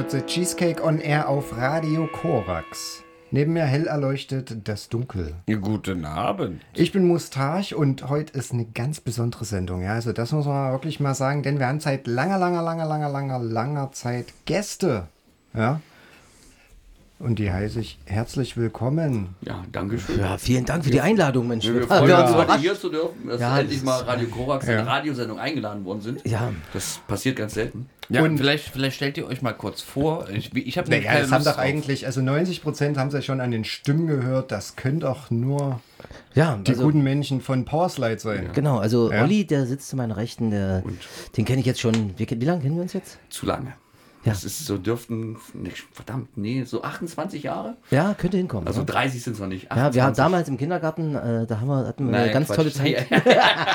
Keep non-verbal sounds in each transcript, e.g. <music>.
hört The Cheesecake on Air auf Radio Korax. Neben mir hell erleuchtet das Dunkel. Guten Abend. Ich bin Mustache und heute ist eine ganz besondere Sendung. Ja, also das muss man wirklich mal sagen, denn wir haben seit langer, langer, langer, langer, langer, langer Zeit Gäste. Ja. Und die heiße ich herzlich willkommen. Ja, danke schön. Ja, vielen Dank für die Einladung, Mensch. Wir Ja, freuen wir uns, heute hier zu dürfen, dass Ja, endlich mal Radio Korax in Ja. eine Radiosendung eingeladen worden sind. Ja. Das passiert ganz selten. Ja, Und- vielleicht, vielleicht stellt ihr euch mal kurz vor. Ich, ich habe Naja, das haben doch eigentlich, also 90 Prozent haben sie schon an den Stimmen gehört. Das können doch nur Ja, die also, guten Menschen von Powerslide sein. genau. Also Ja. Olli, der sitzt zu meiner Rechten, der, den kenne ich jetzt schon. Wie, wie lange kennen wir uns jetzt? Zu lange. Ja. Das ist so, dürften, nicht, verdammt, nee, so 28 Jahre? Ja, könnte hinkommen. Also ja. 30 sind es noch nicht. ja, wir haben 28. damals im Kindergarten, äh, da haben wir, hatten wir eine Nein, ganz Quatsch. tolle Zeit. <laughs>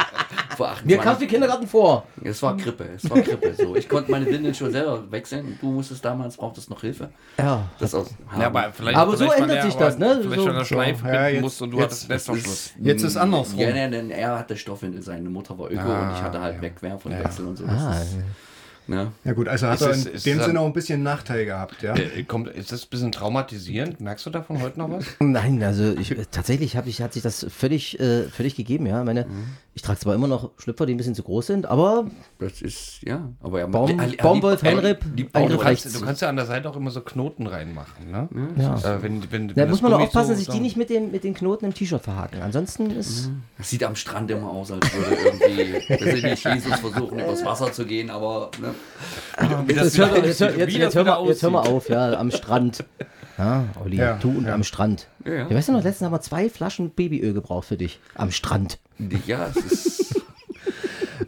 Vor 28. Mir kam der Kindergarten vor. Es war Krippe, es war Krippe. So. Ich konnte meine Windeln schon selber wechseln. Du musstest damals, brauchtest noch Hilfe. Ja. Das aus, Ja, aber vielleicht, Aber so vielleicht ändert war sich das, ne? Vielleicht So- schon der Schleif So, ja, jetzt- musst und du jetzt- hattest Netzverschluss. Jetzt ist andersrum. Ja, nee, denn er hatte Stoffwindel, seine Mutter war Öko Ah, und ich hatte halt ja. Wegwerf und. Wechsel und so. Ah, ne? Ja gut, also hat Ist er es- in ist dem es Sinne auch ein bisschen Nachteil gehabt, ja. Äh, kommt, ist das ein bisschen traumatisierend? Merkst du davon heute noch was? <laughs> Nein, also ich, äh, tatsächlich hab ich, hat sich das völlig, äh, völlig gegeben, ja. Meine, Ich trage zwar immer noch Schlüpfer, die ein bisschen zu groß sind, aber Das ist, ja, aber er Baum- er- Baumwolf, Henrip, Du kannst, du kannst ja an der Seite auch immer so Knoten reinmachen, ne? ja. Äh, wenn, wenn, Da wenn muss man nur aufpassen, so- dass sich die nicht mit den, mit den Knoten im T-Shirt verhaken. Ansonsten ist. Das sieht am Strand immer aus, als würde irgendwie, weiß ich nicht, Jesus versuchen, übers Wasser zu gehen, aber ne, Jetzt hör, mal, auf, ja, am Strand. <laughs> Ja, Olli, Ja, du und ja. am Strand. Ja, ja. Ich weiß noch, letztens haben wir zwei Flaschen Babyöl gebraucht für dich. Am Strand. Ja, es ist. <laughs>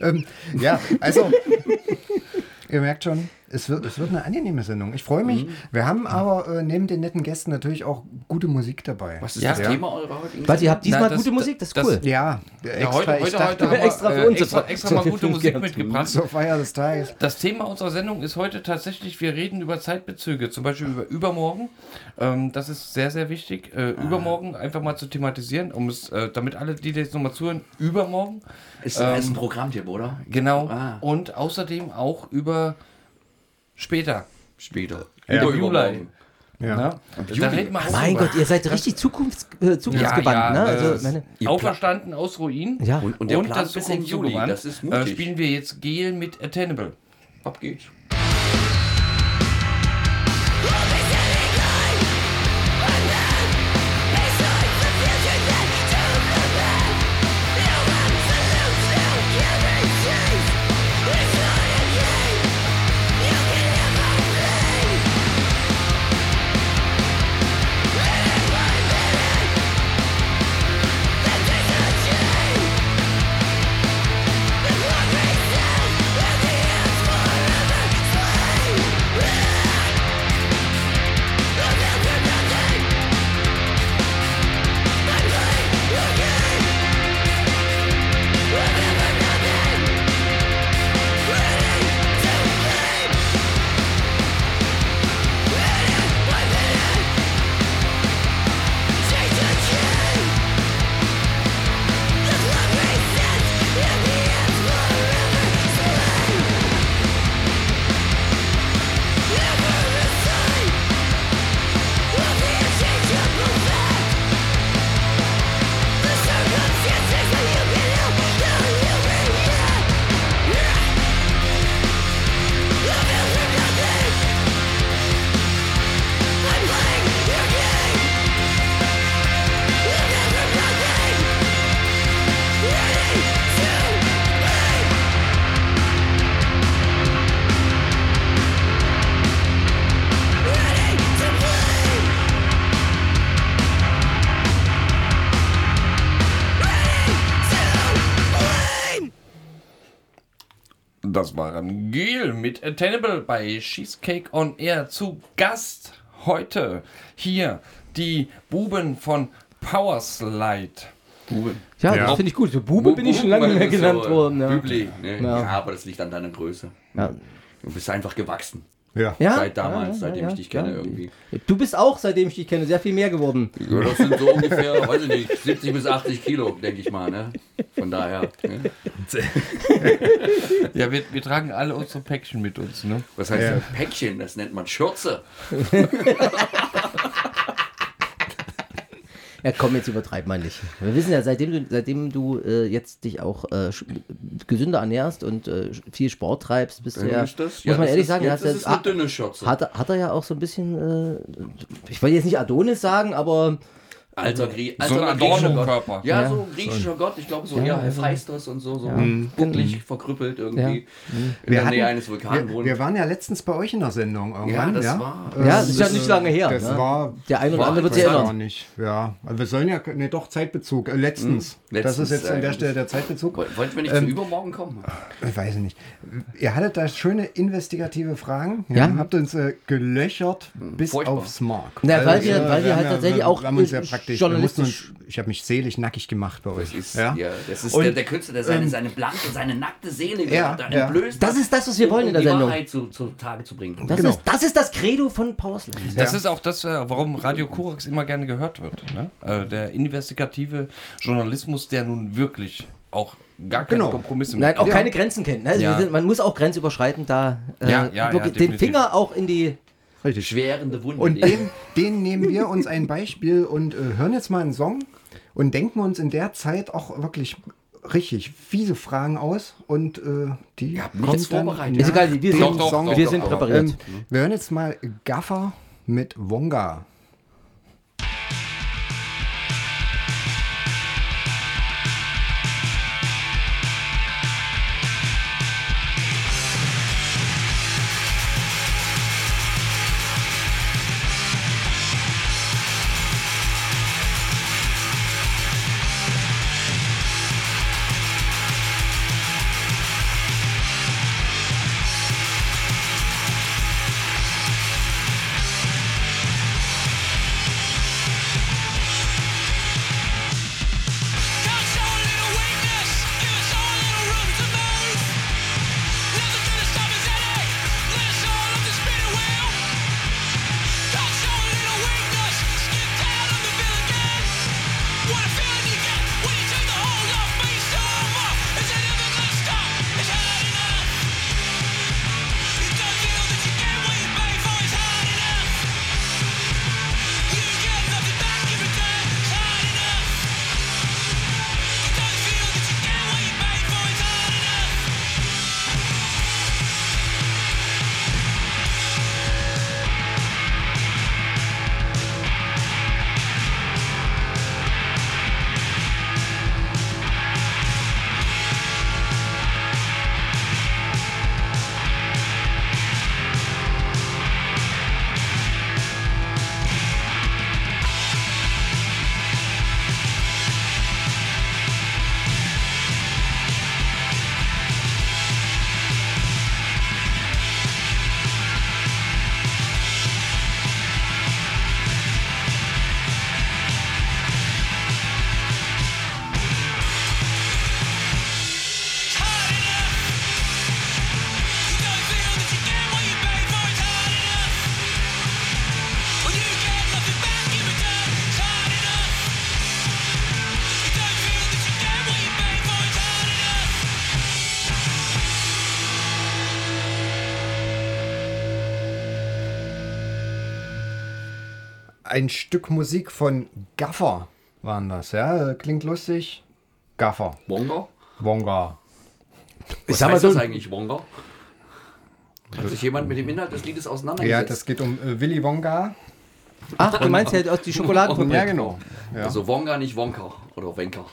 Ähm, ja, also, ihr merkt schon, es wird, es wird eine angenehme Sendung. Ich freue mich. Wir haben aber äh, neben den netten Gästen natürlich auch gute Musik dabei. Was ist Ja. das Ja. Thema eurer heutigen Warte, ihr habt diesmal Na, das- gute Musik, das ist das- cool. Ja, extra, Ja, heute, heute, dachte, heute haben wir extra für äh, uns. extra, extra mal gute Musik mitgebracht. zur Feier des Tages. Das Thema unserer Sendung ist heute tatsächlich, wir reden über Zeitbezüge, zum Beispiel über übermorgen. Ähm, das ist sehr, sehr wichtig. Äh, Übermorgen einfach mal zu thematisieren, um es, äh, damit alle, die jetzt nochmal zuhören, übermorgen. Ist, ähm, ist ein Programmtipp, oder? Genau. Ah. Und außerdem auch über später. Später. Ja. Über Juli. Ja. Da Mein. Gott, ihr seid richtig Zukunfts, äh, zukunftsgewandt, Ja, ja, ne? äh, Also, meine, Auferstanden aus Ruinen. ja. Und, und der Und Plan das bis in Juli. Das ist äh, mutig. spielen wir jetzt Gel mit Attainable. Ab geht's. Das waren Gel mit Attainable bei Cheesecake on Air. Zu Gast heute hier die Buben von Powerslide. Buben. ja, Ja. das finde ich gut. Für Bube bin ich schon lange nicht mehr genannt worden. Ja. Bübli, ne? Ja. ja. aber das liegt an deiner Größe. Ja. Du bist einfach gewachsen. Ja. Ja? Seit damals, Ja, ja, seitdem ja, ich dich kenne ja. irgendwie. Du bist auch, seitdem ich dich kenne, sehr viel mehr geworden. Ja, das sind so ungefähr, weiß ich nicht, 70 bis 80 Kilo, denke ich mal. Ne? Von daher. Ne? Ja, wir, wir tragen alle unsere Päckchen mit uns, ne? Was heißt? Päckchen? Das nennt man Schürze. <laughs> Ja, komm, jetzt übertreib mal nicht. Wir wissen ja, seitdem du, seitdem du äh, jetzt dich auch äh, gesünder ernährst und äh, viel Sport treibst, bist du ja, das? muss Ja, man das ehrlich ist, sagen, jetzt ist es eine dünne Schürze. hat, er- hat er ja auch so ein bisschen, äh, ich wollte jetzt nicht Adonis sagen, aber Alter, Grie So ein griechischer Gott. Adorno-Körper. Ja, Ja, so ein griechischer Gott. Ich glaube, so Ja, eher also- Hephaistos und so, so Ja. bucklig, verkrüppelt irgendwie. Ja. In Wir, der hatten, Nähe eines Vulkans wir, wohnt. wir waren ja letztens bei euch in der Sendung irgendwann. das ja, war- Äh, ja, das ist ja nicht lange her. Das ne? war Der ein oder war andere wird sich erinnern. nicht. Ja, also wir sollen ja, ne, doch Zeitbezug. Äh, letztens. Hm, Das ist letztens, jetzt an der äh, Stelle der Zeitbezug. Woll- Wollten wir nicht Ähm, zu übermorgen kommen? Ich weiß nicht. Ihr hattet da schöne investigative Fragen. Ja. Habt uns äh, gelöchert bis Furchtbar. aufs Mark. Na, weil wir- äh, weil wir halt tatsächlich auch, mussten journalistisch- uns, ich habe mich seelisch nackig gemacht bei euch. Das ist, ja? ja. das ist Und, der, der Künstler, der seine, ähm, seine blanke, seine nackte Seele Ja, ja. entblößt Das ist das, was wir um- wollen in um der die Sendung. Wahrheit zu, zu Tage zu bringen. Das, Genau. ist, das ist das Credo von Powerslide. Das ist auch das, äh, warum Radio Korax immer gerne gehört wird. Ne? Äh, Der investigative Journalismus, der nun wirklich auch gar keine Genau. Kompromisse Nein, auch Ja. keine Grenzen kennen. Also Ja. man muss auch grenzüberschreitend da äh, Ja, ja, ja, wirklich den definitiv. Finger auch in die. Richtig. Schwerende Wunden. Und den, den nehmen wir uns ein Beispiel und äh, hören jetzt mal einen Song und denken uns in der Zeit auch wirklich richtig fiese Fragen aus und äh, die mich kommen vorbereitet. Ist egal, wir sind, Doch, doch, Song. doch, wir sind aber- präpariert. Ähm, wir hören jetzt mal Gaffer mit Wonga. Ein Stück Musik von Gaffer waren das, ja? Klingt lustig. Gaffer. Wonga? Wonga. Was sag mal heißt so- das eigentlich, Wonga? Hat sich jemand mit dem Inhalt des Liedes Ja, auseinandergesetzt? das geht um äh, Willy Wonka. Ach, du meinst ja aus die Schokoladenfabrik. Ja, genau. Ja. Also Wonga, nicht Wonka oder Wenka.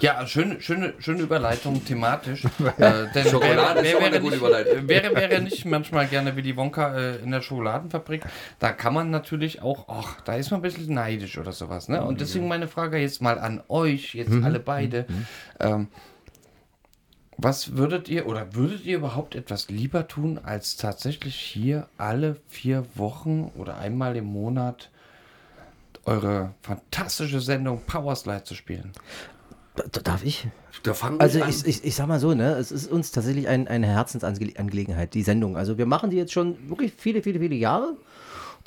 Ja, schöne, schöne, schöne Überleitung thematisch. <laughs> äh, denn Schokolade auch eine wäre, nicht, Überleitung. wäre, wäre nicht manchmal gerne Willy Wonka äh, in der Schokoladenfabrik, da kann man natürlich auch, ach, da ist man ein bisschen neidisch oder sowas. Ne? Und deswegen meine Frage jetzt mal an euch, jetzt alle beide. Ähm, was würdet ihr oder würdet ihr überhaupt etwas lieber tun, als tatsächlich hier alle vier Wochen oder einmal im Monat eure fantastische Sendung Powerslide zu spielen? Darf ich? Da fangen Also wir an. ich, ich, ich sag mal so, ne, es ist uns tatsächlich ein, eine Herzensangelegenheit, die Sendung. Also wir machen die jetzt schon wirklich viele, viele, viele Jahre.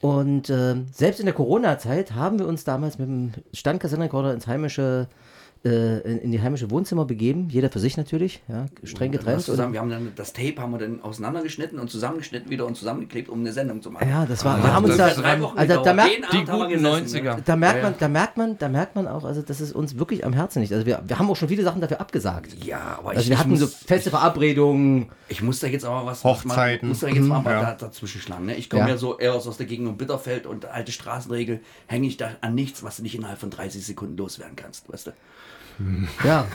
Und ähm, selbst in der Corona-Zeit haben wir uns damals mit dem Standkassettenrekorder ins heimische, äh, in, in die heimische Wohnzimmer begeben. Jeder für sich natürlich, ja, streng getrennt. zusammen, wir haben dann das Tape haben wir dann auseinandergeschnitten und zusammengeschnitten wieder und zusammengeklebt, um eine Sendung zu machen. ja, das war, wir haben uns das da, drei Wochen also da merkt, Den Die wir guten gesessen, 90er. ne? da merkt Ja, man, da merkt man, da merkt man auch, also das ist uns wirklich am Herzen nicht. Also wir, wir haben auch schon viele Sachen dafür abgesagt. Ja, aber ich, Also wir ich, hatten so muss, feste Verabredungen. ich muss da jetzt aber was Hochzeiten. Muss da jetzt mal Ja. da, dazwischen schlagen. Ne? Ich komme Ja. ja. so eher aus der Gegend um Bitterfeld und alte Straßenregel hänge ich da an nichts, was du nicht innerhalb von 30 Sekunden loswerden kannst, weißt du? Ja.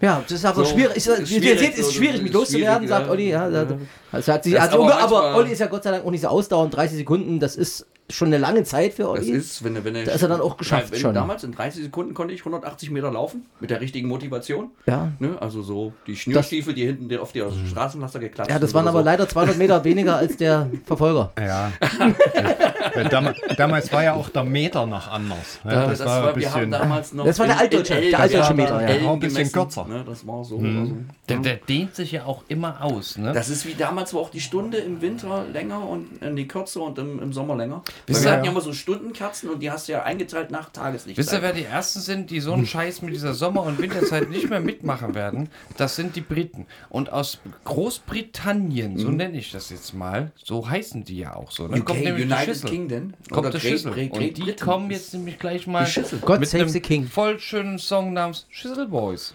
Ja, das ist aber So, schwierig. Ist, ist schwierig, ist schwierig, mich loszuwerden, sagt. Olli. Ja, also hat sich, hat, aber aber, Olli ist ja Gott sei Dank auch nicht so ausdauernd. 30 Sekunden, das ist schon eine lange Zeit für Das Olli. ist, wenn, wenn Da ist er dann auch geschafft wenn, schon. Damals in 30 Sekunden konnte ich 180 Meter laufen, mit der richtigen Motivation. Ja. Ne? Also so die Schnürstiefel, die hinten auf die Straßenlaster geklatscht ja, das waren aber so. leider 200 Meter weniger als der <laughs> Verfolger. Ja. ja damals, damals war ja auch der Meter noch anders. Ja, Ja, das, das war war, ein wir haben bisschen. damals noch. Das war der altdeutsche- in der altdeutsche ja, Meter, ja. Ein bisschen kürzer. Ne? Das war so. Mhm. Also, Der, der dehnt sich ja auch immer aus. Ne? das ist wie damals, wo auch die Stunde im Winter länger und in die kürzer und im, im Sommer länger. Wisst wir hatten ja immer so Stundenkerzen und die hast du ja eingeteilt nach Tageslicht. Wisst ihr, wer die Ersten sind, die so einen Scheiß mit dieser Sommer- und Winterzeit nicht mehr mitmachen werden? Das sind die Briten. Und aus Großbritannien, so nenne ich das jetzt mal, so heißen die ja auch so. Dann UK, kommt nämlich die United Schüssel. Kingdom Kommt der Great- Schüssel. Great- Und Great die Britain kommen jetzt nämlich gleich mal Die Schüssel. God mit save einem the King. voll schönen Song namens Schüssel Boys.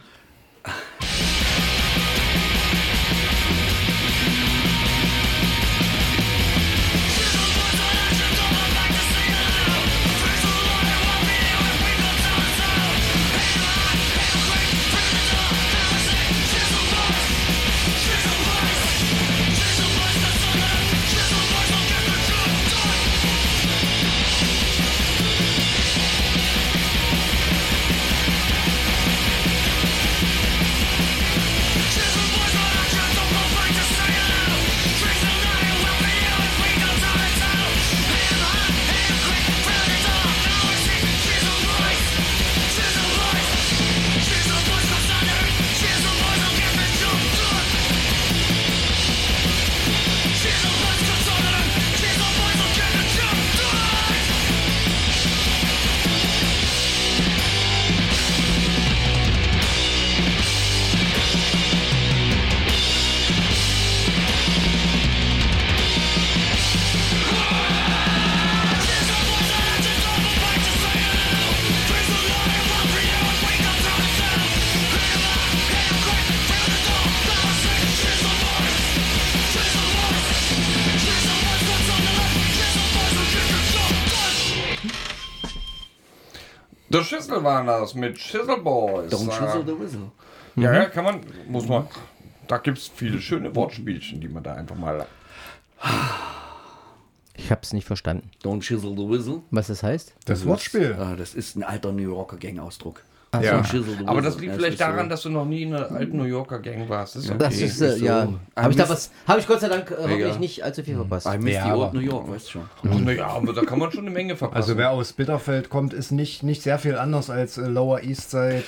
Der Schüssel war das mit Schüssel Boys. Don't Schüssel the Whistle. Ja, ja, kann man, muss man. Da gibt es viele schöne Wortspielchen, die man da einfach mal. Ich habe es nicht verstanden. Don't Schüssel the Whistle. Was das heißt? Das Wortspiel. Ah, das ist ein alter New Yorker Gang-Ausdruck. Ja. Schüssel the Aber das liegt Ja, vielleicht ist daran, so. dass du noch nie in einer alten New Yorker Gang warst. Das ist okay. Das ist, äh, ist so. ja. Ah, Habe ich da was, habe ich Gott sei Dank äh, Mega. nicht allzu viel verpasst. I miss Ja, the old aber- New York, weißt du schon. Naja, aber da kann man schon eine Menge verpassen. Also wer aus Bitterfeld kommt, ist nicht, nicht sehr viel anders als äh, Lower East Side.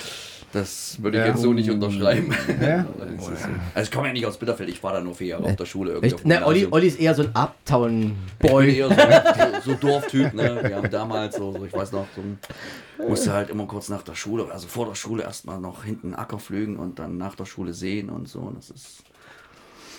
Das würde ich Ja. jetzt so nicht unterschreiben. Ja? <laughs> So. Also ich komme ja nicht aus Bitterfeld, ich war da nur vier Jahre auf der Schule. Irgendwie Ne, Olli. Olli ist eher so ein Uptown-Boy. eher <laughs> so, so Dorftyp, ne? Wir haben damals so, so ich weiß noch, so ein, musste halt immer kurz nach der Schule, also vor der Schule erstmal noch hinten Acker pflügen und dann nach der Schule sehen und so. Und das ist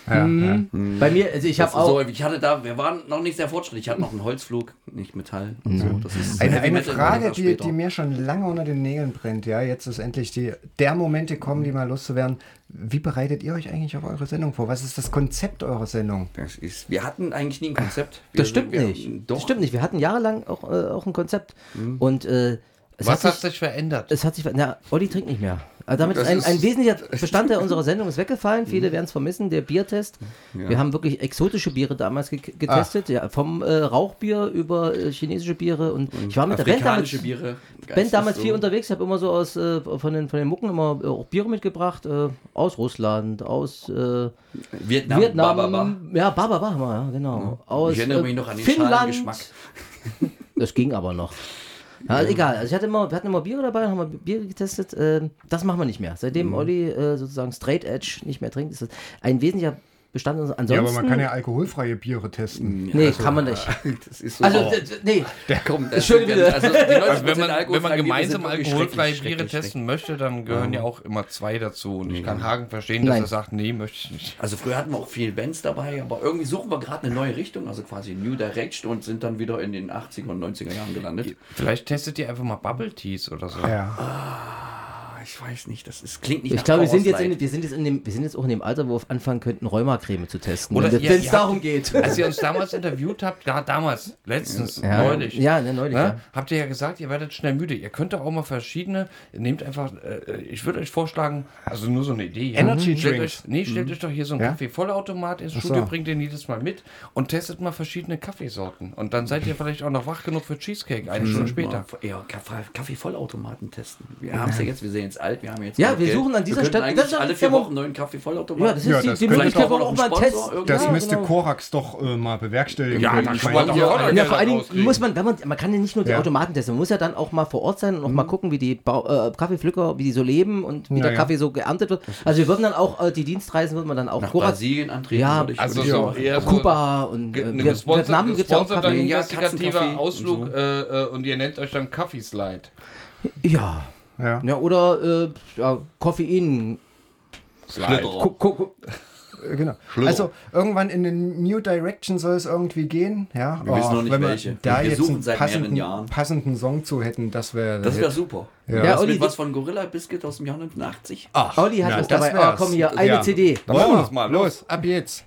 Ja, ja. Bei mir, also ich habe auch. so, ich hatte da, wir waren noch nicht sehr fortschrittlich. Ich hatte noch einen Holzflug, nicht Metall. Und so. Das ist Eine, eine Frage, die, die mir schon lange unter den Nägeln brennt. Ja, jetzt ist endlich die, der Moment gekommen, die mal loszuwerden. Wie bereitet ihr euch eigentlich auf eure Sendung vor? Was ist das Konzept eurer Sendung? Das ist, wir hatten eigentlich nie ein Konzept. Wir, Das stimmt wir, nicht. Doch. Das stimmt nicht. Wir hatten jahrelang auch, äh, auch ein Konzept. Und äh, es Was hat hat sich, sich verändert? es hat sich, na, Olli trinkt nicht mehr. Also damit ist Das ein, ist- ein wesentlicher <laughs> Bestandteil unserer Sendung ist weggefallen. Viele werden es vermissen. Der Biertest. Wir haben wirklich exotische Biere damals ge getestet. Ja, vom äh, Rauchbier über äh, chinesische Biere. Und, ich war mit der Band damals, Biere. Band damals Geistes viel so. unterwegs. Ich habe immer so aus äh, von, den, von den Mucken immer äh, auch Biere mitgebracht. Äh, aus Russland, aus Vietnam, Vietnam. Bababa. Ja, Bababa haben wir, ja, genau. Aus, Ich erinnere mich noch an den Finnland. <laughs> Das ging aber noch. Ja, also egal. Also ich hatte immer, wir hatten immer Biere dabei, haben wir Biere getestet. Äh, das machen wir nicht mehr. Seitdem Mhm. Olli äh, sozusagen Straight Edge nicht mehr trinkt, ist das ein wesentlicher Bestand. Ansonsten, Ja, aber man kann ja alkoholfreie Biere testen. nee, kann man nicht. <laughs> Das ist so. Also, Oh. nee. <laughs> Komm, das <laughs> Entschuldige sind- bitte. Also, die 90% Also wenn man, wenn man gemeinsam alkoholfreie schrecklich, Biere schrecklich, testen möchte, dann gehören ja auch immer zwei dazu. Und ich kann Hagen verstehen, dass Nein. er sagt, nee, möchte ich nicht. Also früher hatten wir auch viele Bands dabei, aber irgendwie suchen wir gerade eine neue Richtung, also quasi New Direction und sind dann wieder in den 80er und 90er Jahren gelandet. Vielleicht testet ihr einfach mal Bubble Teas oder so. Ja. Ah, ich weiß nicht, das ist, klingt nicht Ich glaube, wir sind, jetzt in, wir, sind jetzt in dem, wir sind jetzt auch in dem Alter, wo wir anfangen könnten, Rheumacreme zu testen. Oder wenn es darum habt- geht. <laughs> Als ihr uns damals interviewt habt, ja, damals, letztens, Ja, neulich. Ja, ne, neulich. Ne? Ja. Habt ihr ja gesagt, ihr werdet schnell müde. Ihr könnt auch mal verschiedene, nehmt einfach, äh, ich würde euch vorschlagen, also nur so eine Idee. Ja. Energy stellt Drinks. euch, nee, stellt euch doch hier so einen Ja? Kaffee-Vollautomat ins Ach so. Studio, bringt den jedes Mal mit und testet mal verschiedene Kaffeesorten. Und dann seid ihr vielleicht auch noch wach genug für Cheesecake, eine Stunde später. Kaffee, Kaffee-Vollautomaten testen. Wir haben es ja jetzt, wir sind jetzt alt, wir haben jetzt Ja, wir Geld. suchen an dieser wir Stelle- eigentlich das ist alle vier Wochen einen neuen Kaffee-Vollautomaten. Ja, das ist Ja, die, das die könnte Möglichkeit, auch auch ein mal einen Test. Das ja, müsste genau. Korax doch äh, mal bewerkstelligen. Ja, dann meinen. doch Ja, ja, vor allen Dingen muss man, wenn man, man kann ja nicht nur die Ja. Automaten testen, man muss ja dann auch mal vor Ort sein und auch mal gucken, wie die Bau, äh, Kaffeepflücker, wie die so leben und wie Ja, der ja. Kaffee so geerntet wird. Also wir würden dann auch äh, die Dienstreisen, würden wir dann auch Nach Korax- Brasilien antreten Ja. Also so eher Kuba und äh, Vietnam gibt es ja auch Kaffee. Ja, Ausflug und äh, äh, und ihr nennt euch dann Kaffee Slide. Ja. Ja. ja. Oder äh, ja, Koffein. Ku- Äh, Genau. Also irgendwann in den New Direction soll es irgendwie gehen. Ja, Wir wissen noch nicht wenn wir welche. Da Wir jetzt suchen einen seit mehreren passenden, Jahren. passenden Song zu hätten, das wäre. Das wäre super. Ja. Ja, Olli, was von Gorilla Biscuit aus dem Jahr 89. Ach, Olli hat na, das dabei. Ah, komm hier, eine Ja. CD. Dann machen wir Oh, das mal. Los, ab jetzt.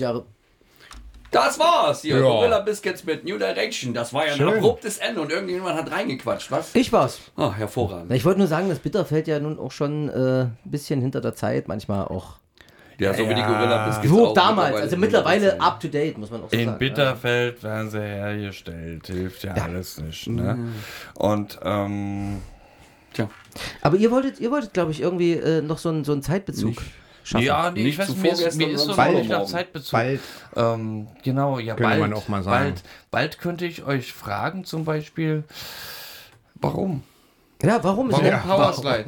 Jahre. Das war's hier. Ja. Gorilla Biscuits mit New Direction. Das war ja ein Schön. abruptes Ende und irgendjemand hat reingequatscht, was? Ich war's. Ah, hervorragend. Ich wollte nur sagen, das Bitterfeld ja nun auch schon äh, ein bisschen hinter der Zeit, manchmal auch. Ja, so wie die Gorilla Biscuits. So auch damals, also mittlerweile up to date, muss man auch so In sagen. Bitterfeld werden sie hergestellt. Hilft ja, alles nicht. Ne? Und ähm, Tja, Aber ihr wolltet, ihr wolltet, glaube ich, irgendwie äh, noch so einen, so einen Zeitbezug schaffen. ja, nee, Nicht ich weiß, zu mir ist, mir ist so noch nicht nach. Zeitbezug. Bald. Ähm, genau, ja, Könnte bald, man auch mal sagen. Bald, bald könnte ich euch fragen, zum Beispiel, warum? Ja, warum? Warum Ist ja, Powerslide?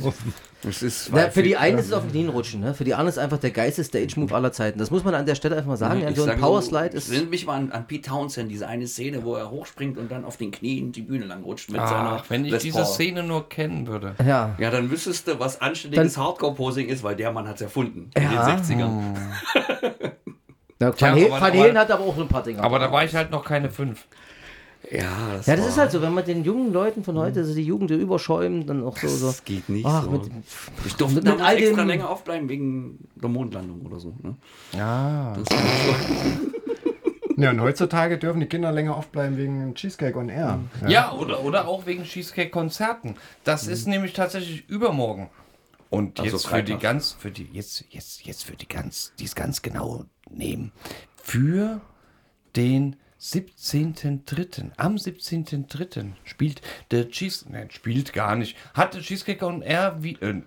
das ist. Na, für die einen ist es auf den Knien rutschen, ne? für die anderen ist es einfach der geilste Stage-Move aller Zeiten. Das muss man an der Stelle einfach mal sagen. Ja, Ich so ein sage Powerslide ist. Erinnert mich mal an, an Pete Townsend, diese eine Szene, wo er hochspringt und dann auf den Knien die Bühne lang rutscht mit seiner Ach, wenn ich Les diese Paul. Szene nur kennen würde. Ja. Ja, dann wüsstest du, was anständiges Hardcore-Posing ist, weil der Mann hat es erfunden. Ja. In den 60ern. ja Tja, Van, Halen- hat aber auch so ein paar Dinge. Aber da war ich halt noch keine fünf. Ja, das, ja, das ist halt so, wenn man den jungen Leuten von heute, also die Jugend überschäumen, dann auch so. so Das geht nicht Ach, so. mit, ich durfte mit damals all extra länger aufbleiben wegen der Mondlandung oder so. Ne? Ja. Das. Ja, und heutzutage dürfen die Kinder länger aufbleiben wegen Cheesecake on Air. Ja, oder, oder auch wegen Cheesecake-Konzerten. Das ist nämlich tatsächlich übermorgen. Und Also jetzt für die ganz, für die, jetzt, jetzt, jetzt für die ganz, die es ganz genau nehmen. Für den 17.3. Am 17.3. spielt der Cheese, nein, spielt gar nicht. Hat der Cheesecake on Air wie, äh,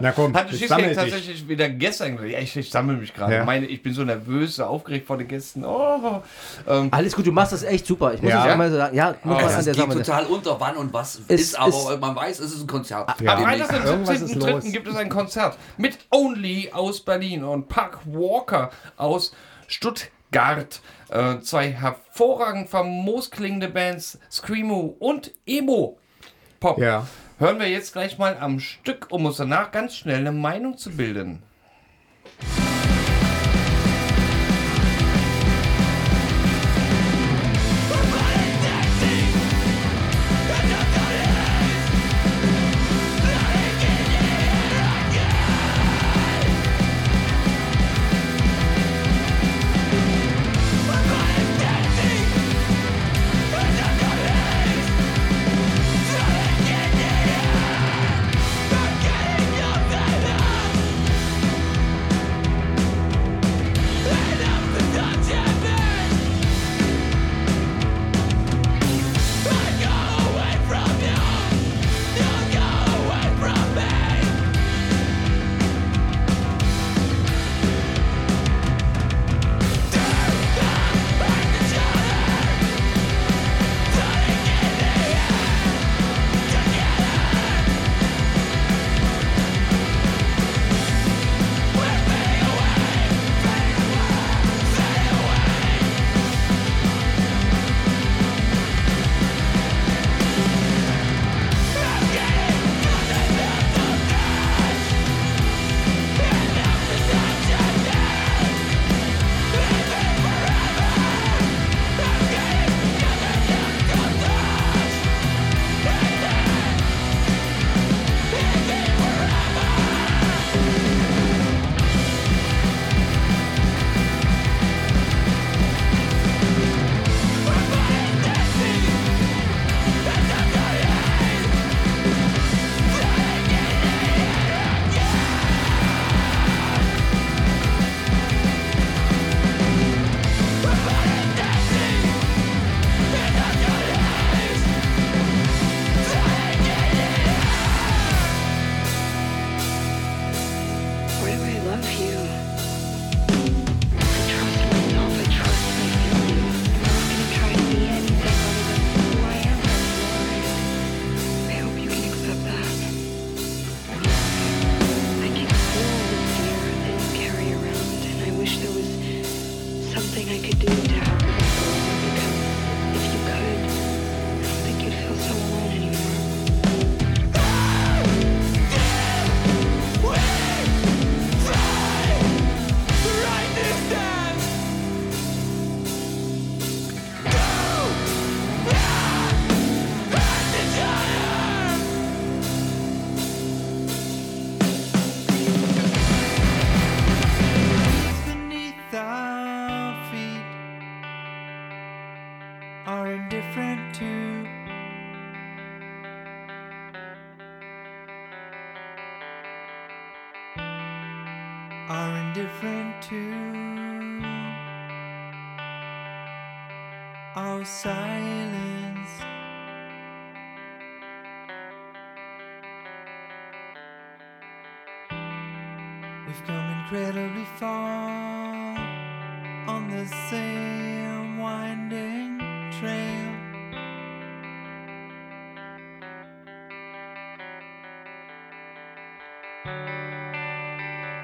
Na komm, hat der jetzt Cheesecake sammel dich. tatsächlich wieder gestern, ja, ich, ich sammle mich gerade. Ja. Meine, ich bin so nervös, so aufgeregt vor den Gästen. Oh, ähm, alles gut, du machst das echt super. Ich muss Ja. es einmal so sagen. Ja, muss man das an der Das Sache. geht total unter, wann und was Es ist, aber ist- man weiß, es ist ein Konzert. Ja. Am. Freitag, Irgendwas den ist 17.3. los. gibt es ein Konzert mit Only aus Berlin und Park Walker aus Stuttgart. Äh, zwei hervorragend famos klingende Bands, Screamo und Emo Pop. Ja. Hören wir jetzt gleich mal am Stück, um uns danach ganz schnell eine Meinung zu bilden.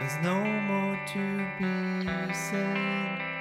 There's no more to be said.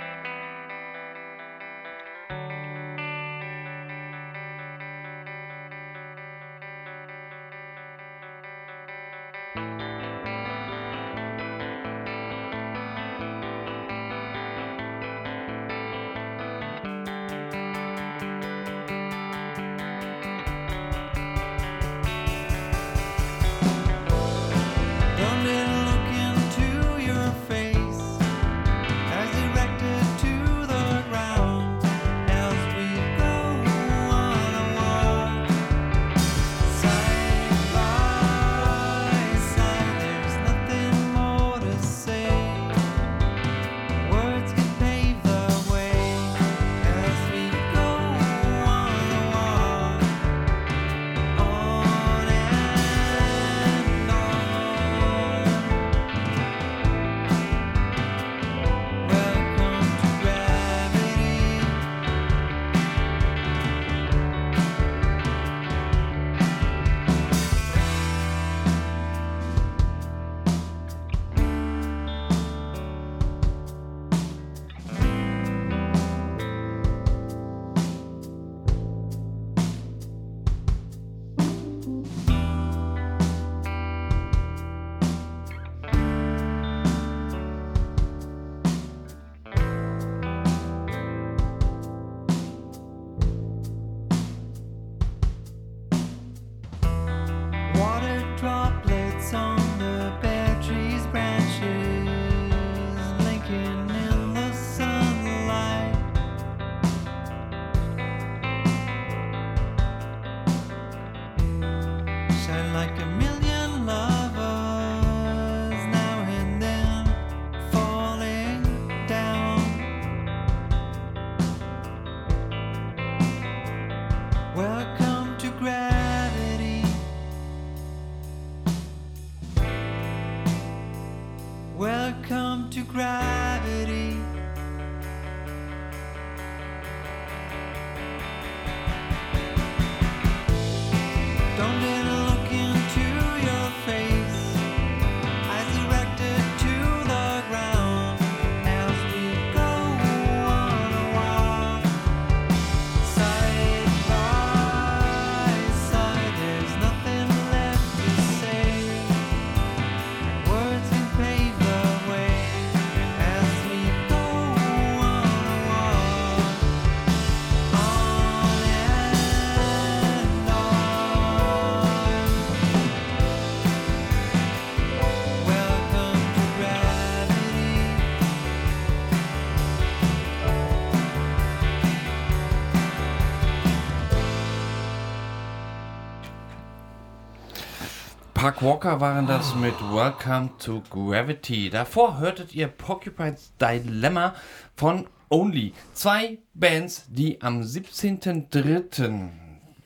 Park Walker waren das mit Welcome to Gravity. Davor hörtet ihr Porcupine's Dilemma von Only. Zwei Bands, die am 17.03.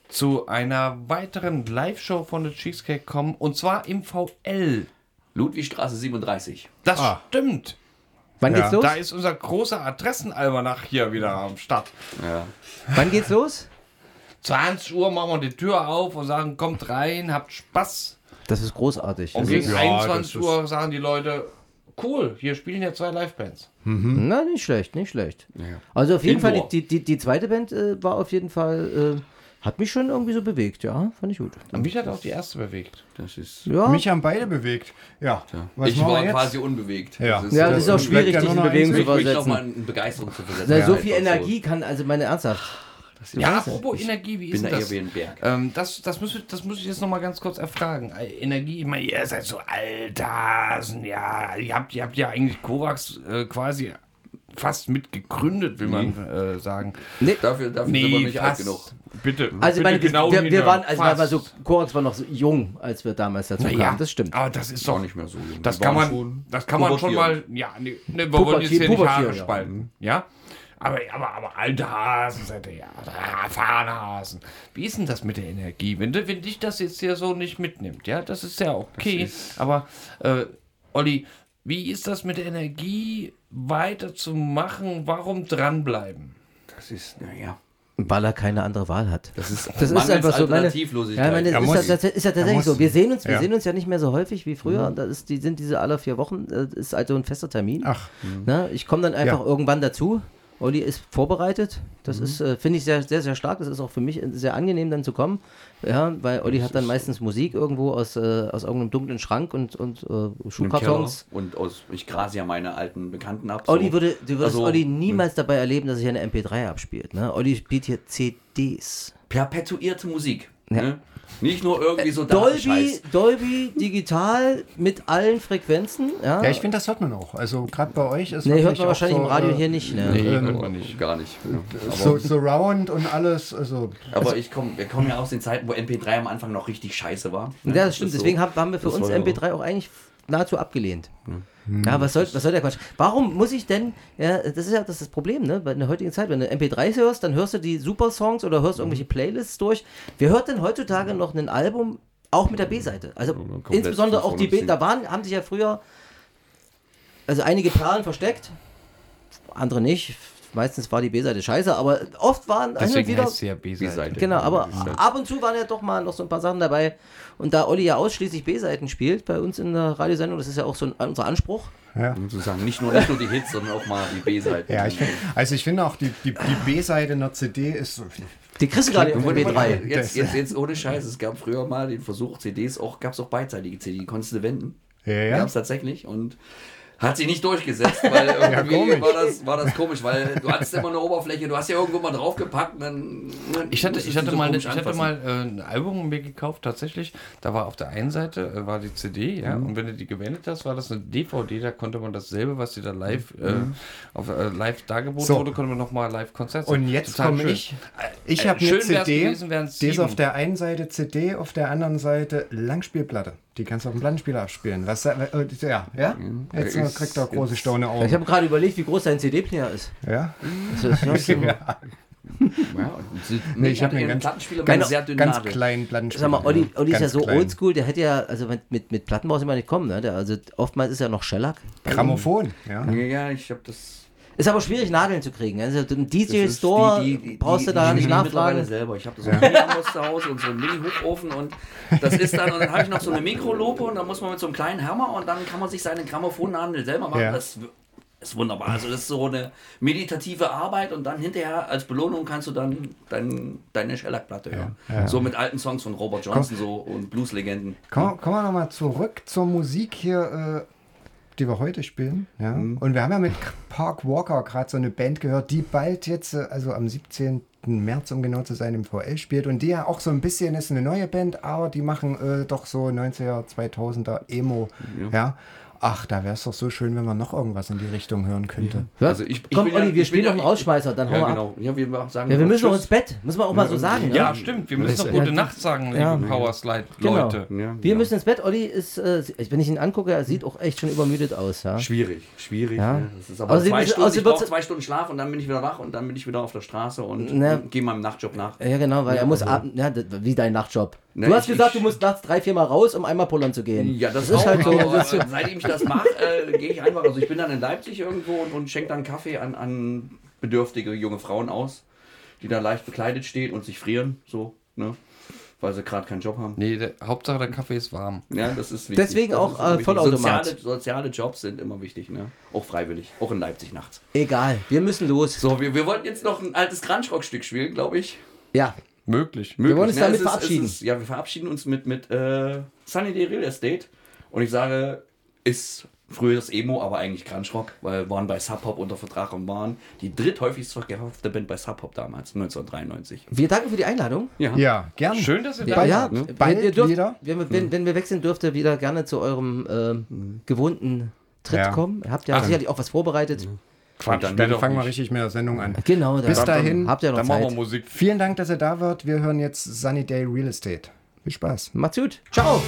zu einer weiteren Live-Show von The Cheesecake kommen. Und zwar im VL. Ludwigstraße 37. Das Ah. stimmt. Wann geht's los? Da ist unser großer Adressenalmanach hier wieder am Start. Ja. Wann geht's los? 20 Uhr machen wir die Tür auf und sagen, kommt rein, habt Spaß. Das ist großartig. Und Das gegen ist, Ja, 21 das ist- Uhr sagen die Leute, cool, hier spielen ja zwei Livebands. na, nicht schlecht, nicht schlecht. Also auf jeden Indoor. Fall, die, die, die zweite Band äh, war auf jeden Fall, äh, hat mich schon irgendwie so bewegt, ja, fand ich gut. Und mich hat auch die erste bewegt. Das ist. Ja, Mich haben beide bewegt. Ja. Was ich war jetzt? quasi unbewegt. Ja. ja, das ist auch schwierig, ja dich in Bewegung zu Ich versetzen. mal in Begeisterung zu versetzen. Na, so Ja, viel Energie kann, also meine ernsthaft. Ja, apropos Energie, wie ist da das? Ähm, das, das, muss, ich- das muss ich jetzt noch mal ganz kurz erfragen. Äh, Energie, ich meine, ihr seid so Alters, ja, ihr habt, ihr habt ja eigentlich Kovacs äh, quasi fast mitgegründet, will man äh, sagen. Nee. Dafür, dafür sind wir nicht alt genug. Bitte. Also ich bitte meine, wir, genau wir, wir waren, also war so, Korax war noch so jung, als wir damals dazu Ja, kamen. Das stimmt. Aber das ist doch nicht mehr so jung. Das Die kann man, schon das kann man schon mal, ja, ne, ne, wir wollen jetzt hier nicht Haare spalten, ja. Aber, aber, aber alte Hasen seid ihr ja, erfahrene Hasen. Wie ist denn das mit der Energie? Wenn, du- wenn dich das jetzt hier so nicht mitnimmt, ja, das ist ja okay. aber, äh, Olli, wie ist das mit der Energie weiterzumachen? Warum dranbleiben? Das ist, naja. Weil er keine andere Wahl hat. Das ist, Das ist einfach so. Meine, Alternativlosigkeit. ja, meine, Er das muss- ist, ja, tats- ist ja tatsächlich so. Wir sehen uns, wir ja. sehen uns ja nicht mehr so häufig wie früher. Und das ist, die sind diese alle vier Wochen, äh, ist also ein fester Termin. Ach, Ne? Ich komme dann einfach Ja. irgendwann dazu. Olli ist vorbereitet. Das ist, äh, finde ich, sehr, sehr, sehr stark. Das ist auch für mich sehr angenehm, dann zu kommen. Ja, weil Olli hat dann meistens Musik irgendwo aus, äh, aus irgendeinem dunklen Schrank und, und äh, Schuhkartons. Und aus, ich grase ja meine alten Bekannten ab. Olli so. würde, du würdest Also, Olli niemals dabei erleben, dass hier eine MP3 abspielt. Ne? Olli spielt hier CDs. Perpetuierte Musik. Ja. Ne? Nicht nur irgendwie so Dolby, Datenscheiß. Dolby digital mit allen Frequenzen. Ja, ja, ich finde, das hört man auch. Also gerade bei euch ist nee, hört man auch wahrscheinlich so, im Radio äh, hier nicht. Ne? Nee, Ähm, hört man nicht. Gar nicht. Ja. So, so Round und alles. Also, Aber ich komm, wir kommen ja aus den Zeiten, wo MP3 am Anfang noch richtig scheiße war. Ja, das stimmt. so. Deswegen haben, haben wir für Das uns war ja- MP3 auch eigentlich nahezu abgelehnt. Ja, was soll, was soll der Quatsch? Warum muss ich denn, ja, das ist ja das, ist das Problem, ne? In der heutigen Zeit, wenn du MP3s hörst, dann hörst du die Super-Songs oder hörst irgendwelche Playlists durch. Wer hört denn heutzutage noch ein Album auch mit der B-Seite? Also komplett insbesondere auch die B, da waren, haben sich ja früher also einige Perlen versteckt, andere nicht. Meistens war die B-Seite scheiße, aber oft waren Deswegen wieder heißt sie ja B-Seite. Genau, aber halt- ab und zu waren ja doch mal noch so ein paar Sachen dabei. Und da Olli ja ausschließlich B-Seiten spielt bei uns in der Radiosendung, das ist ja auch so ein, unser Anspruch. ja. sozusagen nicht nur, nicht nur die Hits, sondern auch mal die B-Seite. Ja, ich find, also ich finde auch, die, die, die B-Seite einer CD ist so. Die kriegst du gerade im Wurde mal- B3. Jetzt, jetzt, jetzt ohne Scheiß, es gab früher mal den Versuch, CDs auch, gab es auch beidseitige CD, die konntest du wenden. Ja, Ja. ja. Gab es tatsächlich und hat sich nicht durchgesetzt, weil <laughs> irgendwie komisch. war, das, war das komisch, weil du hattest immer eine Oberfläche, du hast ja irgendwo mal draufgepackt und dann. dann Ich hatte, ich hatte so mal, ich hatte mal äh, ein Album mir gekauft, tatsächlich. Da war auf der einen Seite äh, war die CD, ja, Mhm. und wenn du die gewendet hast, war das eine DVD, da konnte man dasselbe, was dir da live, Mhm. äh, auf, äh, live dargeboten So. wurde, konnte man nochmal live Konzert Und jetzt komme ich. Ich Äh, habe eine CD, gewesen, die ist auf der einen Seite CD, auf der anderen Seite Langspielplatte. Die kannst du auf dem Plattenspieler abspielen. Was, äh, äh, ja, ja? Jetzt Ja, äh, ist- kriegt er große Staune Ich Augen. habe gerade überlegt, wie groß dein CD-Player ist. Ja? Das ist <laughs> ja so. Ja, sie- Nee, ich habe einen einen ganz, Plattenspieler ganz, sehr dünnen ganz Nadel. kleinen Plattenspieler. Sag mal, Olli, Olli ist ja so klein. oldschool, der hätte ja, also mit, mit, mit Platten brauchst du immer nicht kommen, ne? Der, also oftmals ist ja noch Shellac. Grammophon, ja. Ja, ja, ich habe das. Ist aber schwierig, Nadeln zu kriegen. Also im DJ-Store die- die- die- brauchst du da die nicht nachfragen. selber. Ich habe das so ein Mini-Haus zu Hause und so einen Mini-Hochofen und das ist dann, und dann habe ich noch so eine Mikrolope und dann muss man mit so einem kleinen Hammer und dann kann man sich seine Grammophonnadel selber machen. Ja. Das ist wunderbar. Also das ist so eine meditative Arbeit und dann hinterher als Belohnung kannst du dann dein, deine Shellac-Platte hören. So mit alten Songs von Robert Johnson so und Blues-Legenden. Kommen, kommen wir nochmal zurück zur Musik hier, äh, die wir heute spielen. Ja? Und wir haben ja mit Park Walker gerade so eine Band gehört, die bald jetzt, äh, also am 17. März, um genau zu sein, im VL spielt. Und die ja auch so ein bisschen ist eine neue Band, aber die machen äh, doch so 90er, 2000er Emo. Ja. Ach, da wäre es doch so schön, wenn man noch irgendwas in die Richtung hören könnte. Ja? Also ich- ich Komm, bin ja- Olli, wir spielen ja- noch einen Rausschmeißer, dann hauen Ja, wir ab. genau. Ja, wir sagen Ja, wir müssen noch ins Bett, muss man auch mal so sagen. Ja, ne? stimmt. Wir müssen noch Ja. gute Nacht sagen, liebe Ja. Power Slide Leute. Genau. Ja, Wir ja. müssen ins Bett. Olli ist, äh, wenn ich ihn angucke, er sieht auch echt schon übermüdet aus. Ja? Schwierig, schwierig. Ja. Ja. Das ist aber Außerdem zwei Stunden, außerdem ich brauche zwei Stunden Schlaf und dann bin ich wieder wach und dann bin ich wieder auf der Straße und, und gehe meinem Nachtjob nach. Ja, genau, weil er muss ab, ja, das- wie dein Nachtjob. Ne, du hast ich- gesagt, ich- du musst nachts drei, vier Mal raus, um einmal pullern zu gehen. Ja, das, ist auch, halt so. aber, Das ist, äh, seitdem ich das mache, äh, gehe ich einfach. Also ich bin dann in Leipzig irgendwo und, und schenke dann Kaffee an, an bedürftige junge Frauen aus, die da leicht bekleidet stehen und sich frieren, so, ne? Weil sie gerade keinen Job haben. Nee, der, Hauptsache der Kaffee ist warm. Ja, das ist wichtig. Deswegen das auch, ist äh. Vollautomat. Soziale, soziale Jobs sind immer wichtig, ne? Auch freiwillig. Auch in Leipzig nachts. egal, wir müssen los. So, wir, wir wollten jetzt noch ein altes Grunge-Rock-Stück spielen, glaube ich. Ja, Möglich. Wir wollen uns Ne, damit es ist- verabschieden. Es ist, ja, wir verabschieden uns mit, mit äh, Sunny Day Real Estate. Und ich sage, ist früheres Emo, aber eigentlich Grunge Rock, weil wir waren bei Sub Pop unter Vertrag und waren die dritthäufigst verkaufte Band bei Sub Pop damals, 1993. wir danken für die Einladung. Ja. Ja, gern. Schön, dass ihr da Ja, Bald, ja ne? wenn, Bald ihr dürft, wieder. Wenn, wenn, wenn wir wechseln, dürft ihr wieder gerne zu eurem ähm, gewohnten Tritt Ja. kommen. Ihr habt ja sicherlich auch was vorbereitet. Quatsch, dann- Dann fangen wir richtig mit der Sendung an. Genau, Bis dann- dahin, habt ihr noch Dann machen wir Zeit. Musik. Vielen Dank, dass ihr da wart. Wir hören jetzt Sunny Day Real Estate. Viel Spaß. Macht's gut. Ciao.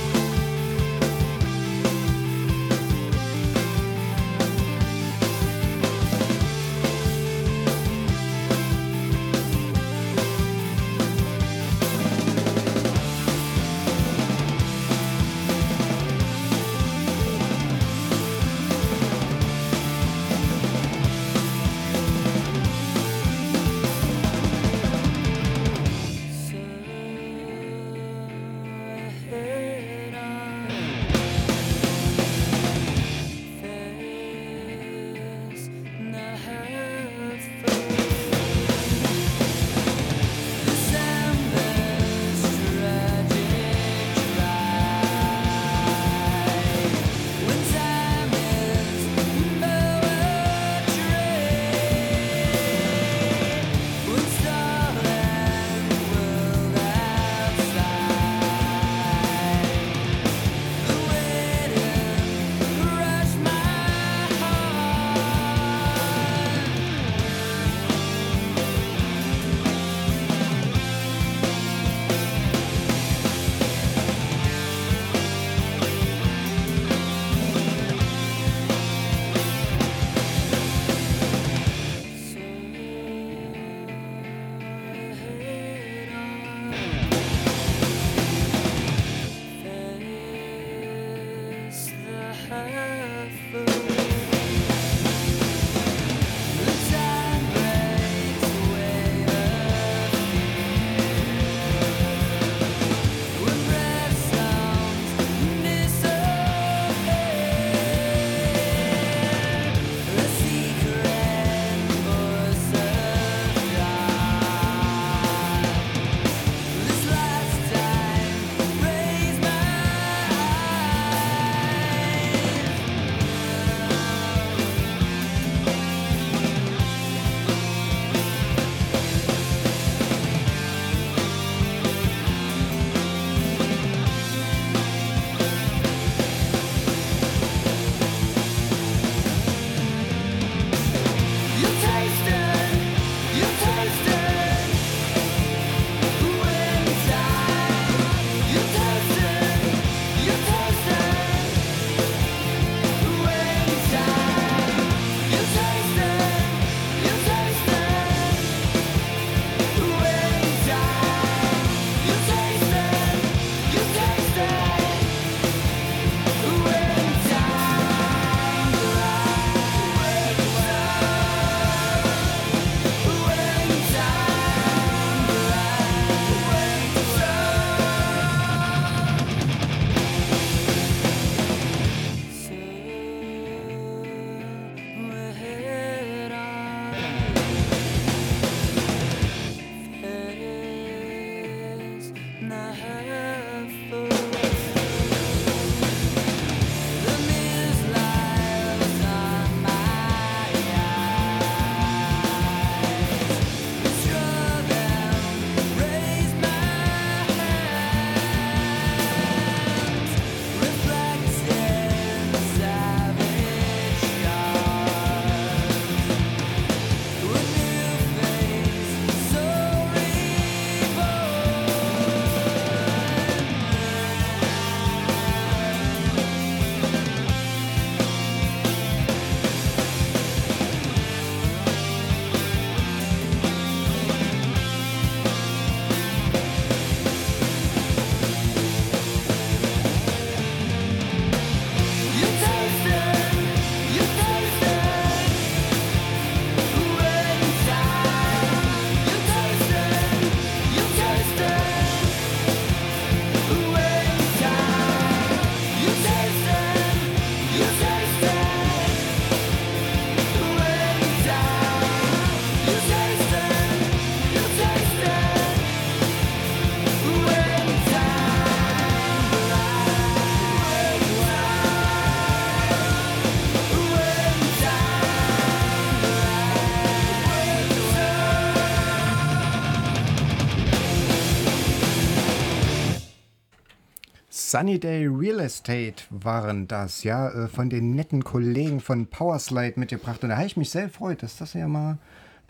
Sunny Day Real Estate waren das, ja, äh, von den netten Kollegen von Powerslide mitgebracht. Und da habe ich mich sehr gefreut, dass das ja mal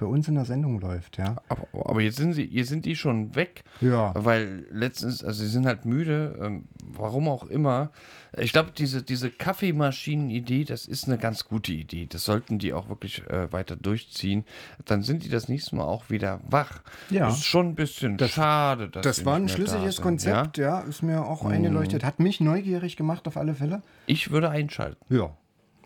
bei uns in der Sendung läuft, ja. Aber, aber jetzt sind sie, jetzt sind die schon weg. Ja. Weil letztens, also sie sind halt müde, ähm, warum auch immer. Ich glaube, diese, diese Kaffeemaschinen-Idee, das ist eine ganz gute Idee. Das sollten die auch wirklich äh, weiter durchziehen. Dann sind die das nächste Mal auch wieder wach. Ja. Das ist schon ein bisschen schade, dass Das war ein da schlüssiges Konzept, Ja? ja? ist mir auch eingeleuchtet. Hat mich neugierig gemacht auf alle Fälle. Ich würde einschalten. Ja,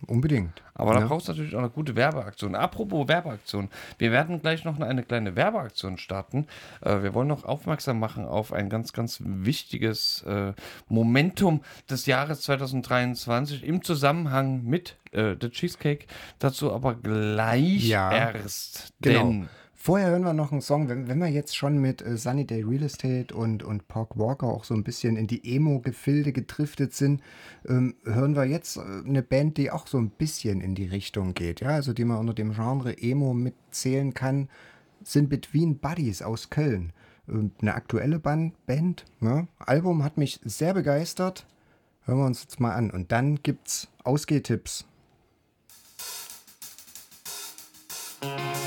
unbedingt. Aber da ja. brauchst du natürlich auch eine gute Werbeaktion. Apropos Werbeaktion. Wir werden gleich noch eine kleine Werbeaktion starten. Äh, wir wollen noch aufmerksam machen auf ein ganz, ganz wichtiges äh, Momentum des Jahres 2023 im Zusammenhang mit äh, The Cheesecake. Dazu aber gleich Ja, erst. Genau. Denn Vorher hören wir noch einen Song, wenn, wenn wir jetzt schon mit äh, Sunny Day Real Estate und, und Pork Walker auch so ein bisschen in die Emo-Gefilde gedriftet sind, ähm, hören wir jetzt äh, eine Band, die auch so ein bisschen in die Richtung geht, ja, also die man unter dem Genre Emo mitzählen kann, sind Between Buddies aus Köln. Ähm, eine aktuelle Band, Band ja. Album hat mich sehr begeistert. Hören wir uns jetzt mal an. Und dann gibt's Ausgehtipps. And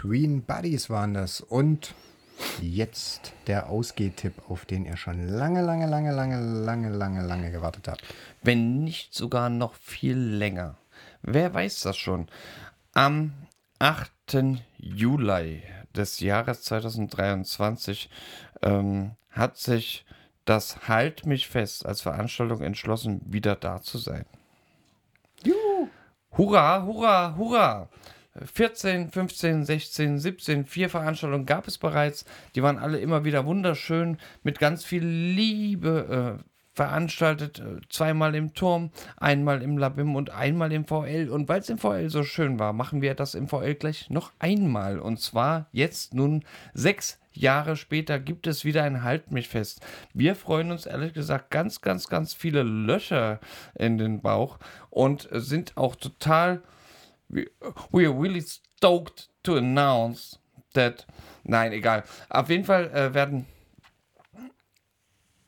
Between Buddies waren das. Und jetzt der Ausgehtipp, auf den ihr schon lange, lange, lange, lange, lange, lange, lange gewartet habt. wenn nicht sogar noch viel länger. Wer weiß das schon? Am 8. Juli des Jahres 2023 ähm, hat sich das Halt mich fest als Veranstaltung entschlossen, wieder da zu sein. Hurra, hurra, hurra! 14, 15, 16, 17, vier Veranstaltungen gab es bereits. Die waren alle immer wieder wunderschön, mit ganz viel Liebe äh, veranstaltet. Äh, zweimal im Turm, einmal im Labim und einmal im VL. Und weil es im VL so schön war, machen wir das im VL gleich noch einmal. Und zwar jetzt nun sechs Jahre später gibt es wieder ein Halt mich fest. Wir freuen uns ehrlich gesagt ganz, ganz, ganz viele Löcher in den Bauch und sind auch total we, are really stoked to announce that. Nein, egal. Auf jeden Fall äh, werden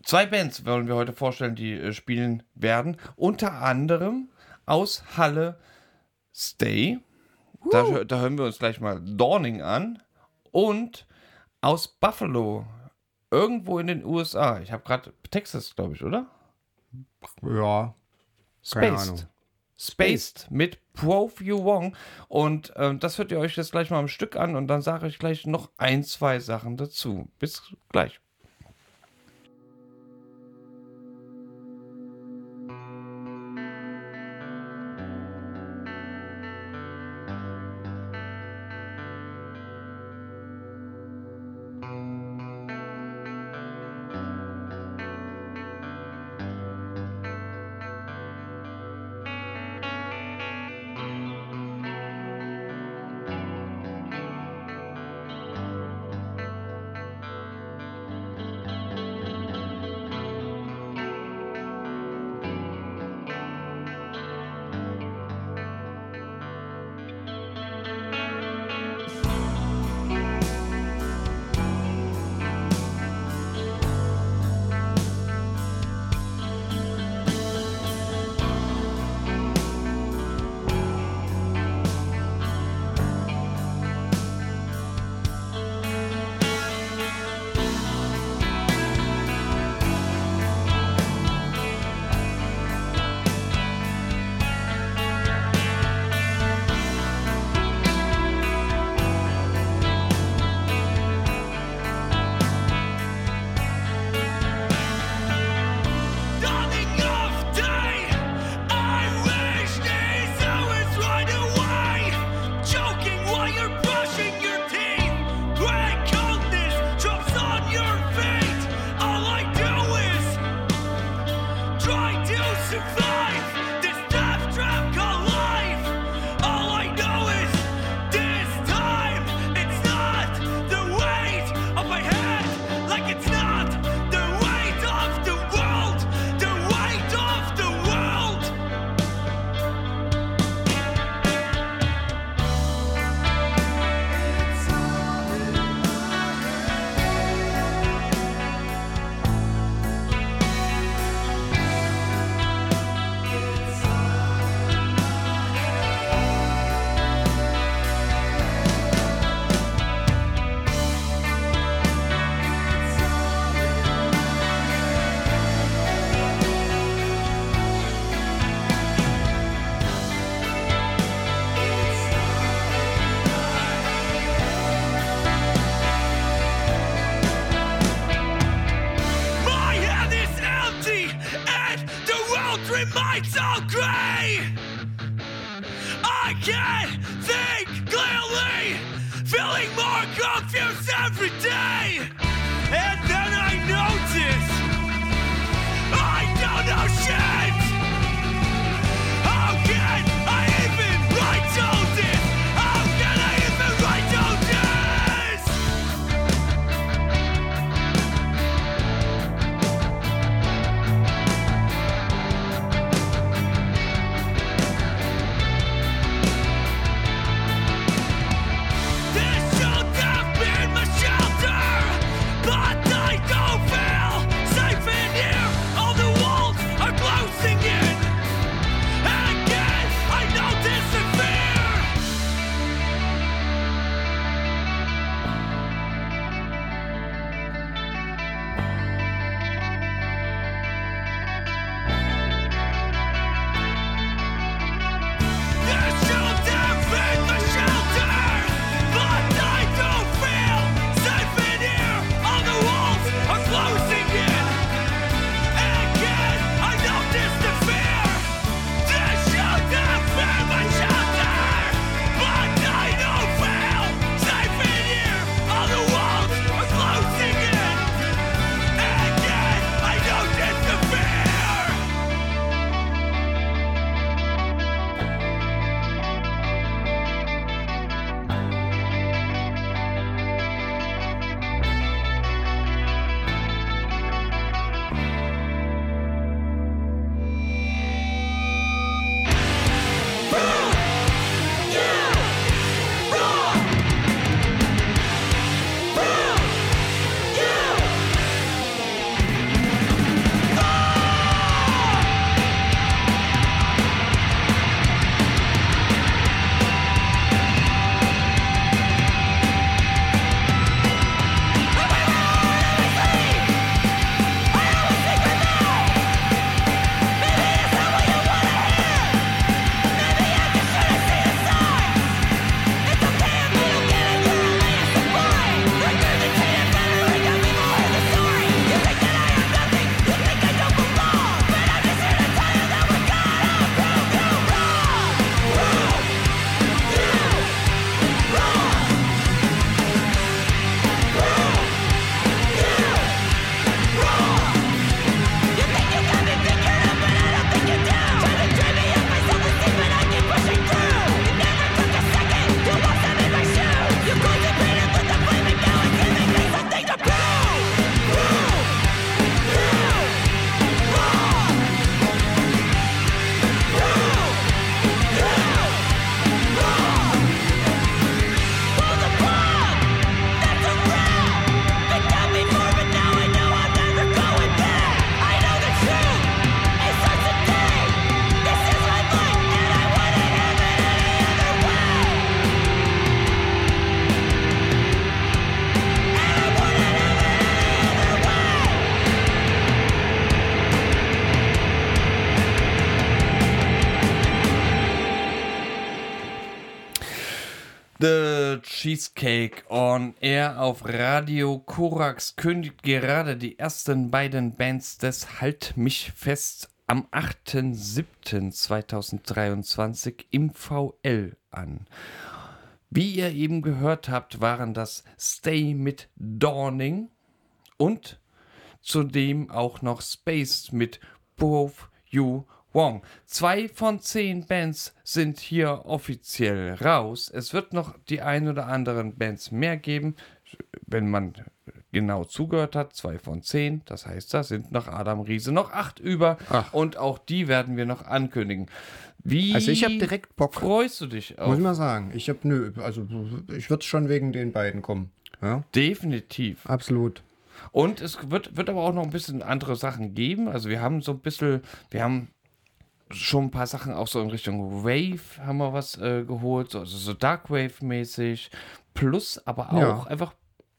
zwei Bands wollen wir heute vorstellen, die äh, spielen werden. Unter anderem aus Halle Stay. Da, da hören wir uns gleich mal Dawning an. Und aus Buffalo, irgendwo in den USA. Ich habe gerade Texas, glaube ich, oder? Ja. Spaced. Keine Ahnung. Spaced mit Proview Wong. Und ähm, das hört ihr euch jetzt gleich mal am Stück an und dann sage ich gleich noch ein, zwei Sachen dazu. Bis gleich. Cheesecake on Air auf Radio Korax kündigt gerade die ersten beiden Bands des Halt mich fest am 8.7.2023 im VL an. Wie ihr eben gehört habt, waren das Stay mit Dawning und zudem auch noch Space mit Both You Wong. Zwei von zehn Bands sind hier offiziell raus. Es wird noch die ein oder anderen Bands mehr geben, wenn man genau zugehört hat. Zwei von zehn. Das heißt, da sind nach Adam Riese noch acht über. Und auch die werden wir noch ankündigen. Wie Also ich hab direkt Bock. Freust du dich Muss auf? ich mal sagen. Ich habe nö, also ich würde schon wegen den beiden kommen. Ja, Definitiv. absolut. Und es wird, wird aber auch noch ein bisschen andere Sachen geben. Also wir haben so ein bisschen, wir haben schon ein paar Sachen auch so in Richtung Wave haben wir was äh, geholt, so, also so Darkwave-mäßig. Plus aber auch Ja. einfach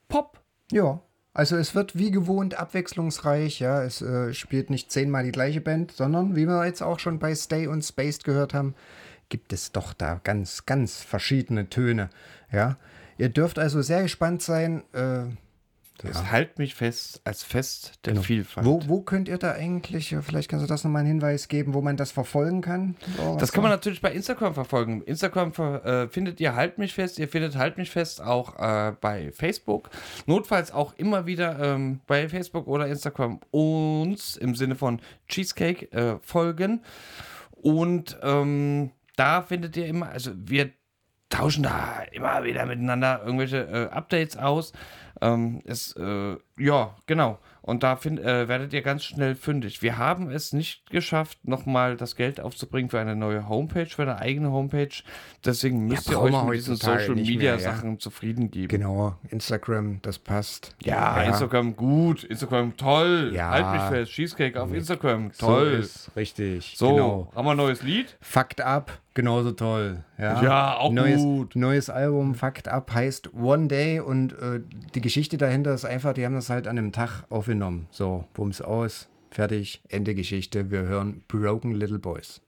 Pop. Ja. Also es wird wie gewohnt abwechslungsreich, ja. Es äh, spielt nicht zehnmal die gleiche Band, sondern wie wir jetzt auch schon bei Stay und Spaced gehört haben, gibt es doch da ganz, ganz verschiedene Töne. Ja. Ihr dürft also sehr gespannt sein. Äh, Das halt mich fest als Fest der Vielfalt. wo, wo könnt ihr da eigentlich, äh, vielleicht kannst du das nochmal einen Hinweis geben, wo man das verfolgen kann? So, Das kann man natürlich bei Instagram verfolgen. Instagram äh, findet ihr Halt mich fest. Ihr findet Halt mich fest auch äh, bei Facebook. Notfalls auch immer wieder ähm, bei Facebook oder Instagram uns im Sinne von Cheesecake äh, folgen. Und ähm, da findet ihr immer, also wir tauschen da immer wieder miteinander irgendwelche äh, Updates aus. Ähm, es, äh, ja, genau. Und da find, äh, werdet ihr ganz schnell fündig. Wir haben es nicht geschafft, nochmal das Geld aufzubringen für eine neue Homepage, für eine eigene Homepage. Deswegen müsst ihr brauchen euch mit diesen Social Media mehr, ja. Sachen zufrieden geben. Genau, Instagram, das passt. Ja, Instagram gut, Instagram toll. Ja. Halt mich fest, Cheesecake auf Instagram, So toll. ist richtig. So, Genau. haben wir ein neues Lied? Fucked Up, genauso toll. Ja, Ja, auch neues, gut. Neues Album, Fucked Up, heißt One Day und äh, die Geschichte dahinter ist einfach, die haben das halt an einem Tag aufgenommen. So, bums aus, fertig, Ende Geschichte. Wir hören Broken Little Boys.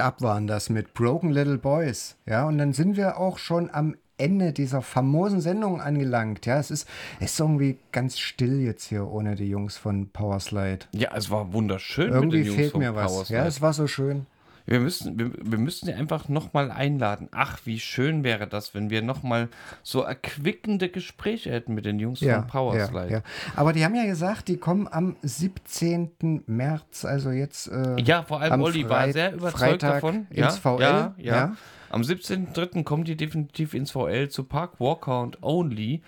Ab waren das mit Broken Little Boys. Ja, und dann sind wir auch schon am Ende dieser famosen Sendung angelangt. Ja, es ist, es ist irgendwie ganz still jetzt hier ohne die Jungs von Powerslide. Ja, es war wunderschön Irgendwie fehlt mir was. Ja, es war so schön. Wir müssen, wir, wir müssen sie einfach nochmal einladen. Ach, wie schön wäre das, wenn wir nochmal so erquickende Gespräche hätten mit den Jungs Ja, von Powerslide. ja, ja. Aber die haben ja gesagt, die kommen am 17. März, also jetzt. Äh, Ja, vor allem Olli war sehr überzeugt Freitag davon. Ins VL. Ja, ja. Am 17.03. kommt die definitiv ins VL zu Park Walker und Only.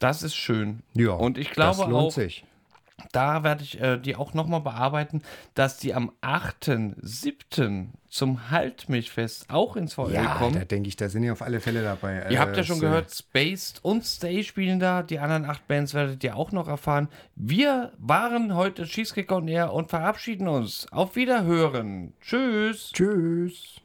Das ist schön. Ja, und ich glaube das lohnt auch, sich. Da werde ich äh, die auch nochmal bearbeiten, dass die am 8.7. zum Haltmilchfest auch ins VL Ja, kommen. da denke ich, da sind die auf alle Fälle dabei. Ihr habt ja Äh, schon es, gehört, Spaced und Stay spielen da. Die anderen acht Bands werdet ihr auch noch erfahren. Wir waren heute Cheesecake on Air und verabschieden uns. Auf Wiederhören. Tschüss. Tschüss.